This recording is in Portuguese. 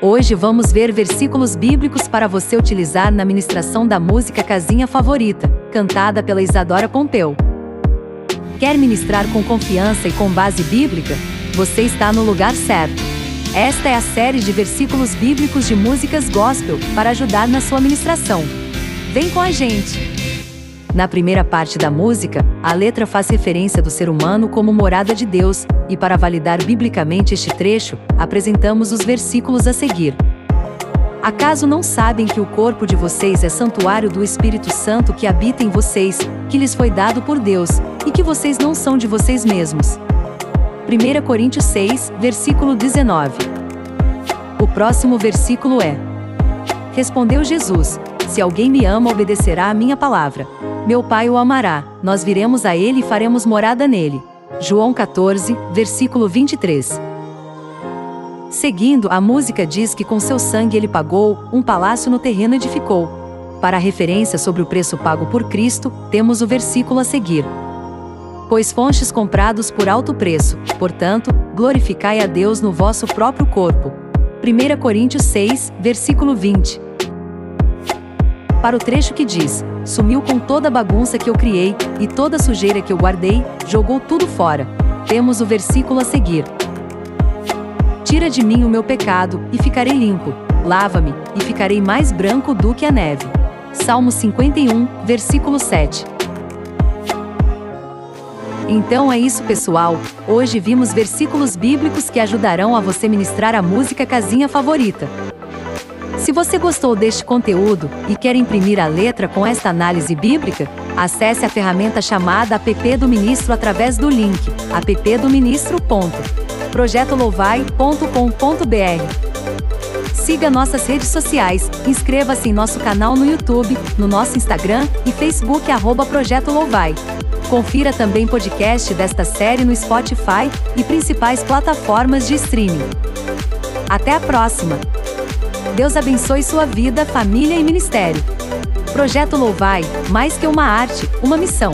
Hoje vamos ver versículos bíblicos para você utilizar na ministração da música Casinha Favorita, cantada pela Isadora Pompeu. Quer ministrar com confiança e com base bíblica? Você está no lugar certo. Esta é a série de versículos bíblicos de músicas gospel para ajudar na sua ministração. Vem com a gente! Na primeira parte da música, a letra faz referência do ser humano como morada de Deus, e para validar biblicamente este trecho, apresentamos os versículos a seguir. Acaso não sabem que o corpo de vocês é santuário do Espírito Santo que habita em vocês, que lhes foi dado por Deus, e que vocês não são de vocês mesmos? 1 Coríntios 6, versículo 19. O próximo versículo é: Respondeu Jesus: Se alguém me ama, obedecerá à minha palavra. Meu Pai o amará, nós viremos a ele e faremos morada nele. João 14, versículo 23. Seguindo, a música diz que com seu sangue ele pagou, um palácio no terreno edificou. Para referência sobre o preço pago por Cristo, temos o versículo a seguir. Pois fontes comprados por alto preço, portanto, glorificai a Deus no vosso próprio corpo. 1 Coríntios 6, versículo 20. Para o trecho que diz: sumiu com toda a bagunça que eu criei, e toda a sujeira que eu guardei, jogou tudo fora. Temos o versículo a seguir. Tira de mim o meu pecado, e ficarei limpo. Lava-me, e ficarei mais branco do que a neve. Salmo 51, versículo 7. Então é isso, pessoal. Hoje vimos versículos bíblicos que ajudarão a você ministrar a música casinha favorita. Se você gostou deste conteúdo e quer imprimir a letra com esta análise bíblica, acesse a ferramenta chamada App do Ministro através do link appdoministro.projetolovai.com.br. Siga nossas redes sociais, inscreva-se em nosso canal no YouTube, no nosso Instagram e Facebook arroba Projeto Louvai. Confira também podcast desta série no Spotify e principais plataformas de streaming. Até a próxima! Deus abençoe sua vida, família e ministério. Projeto Louvai, mais que uma arte, uma missão.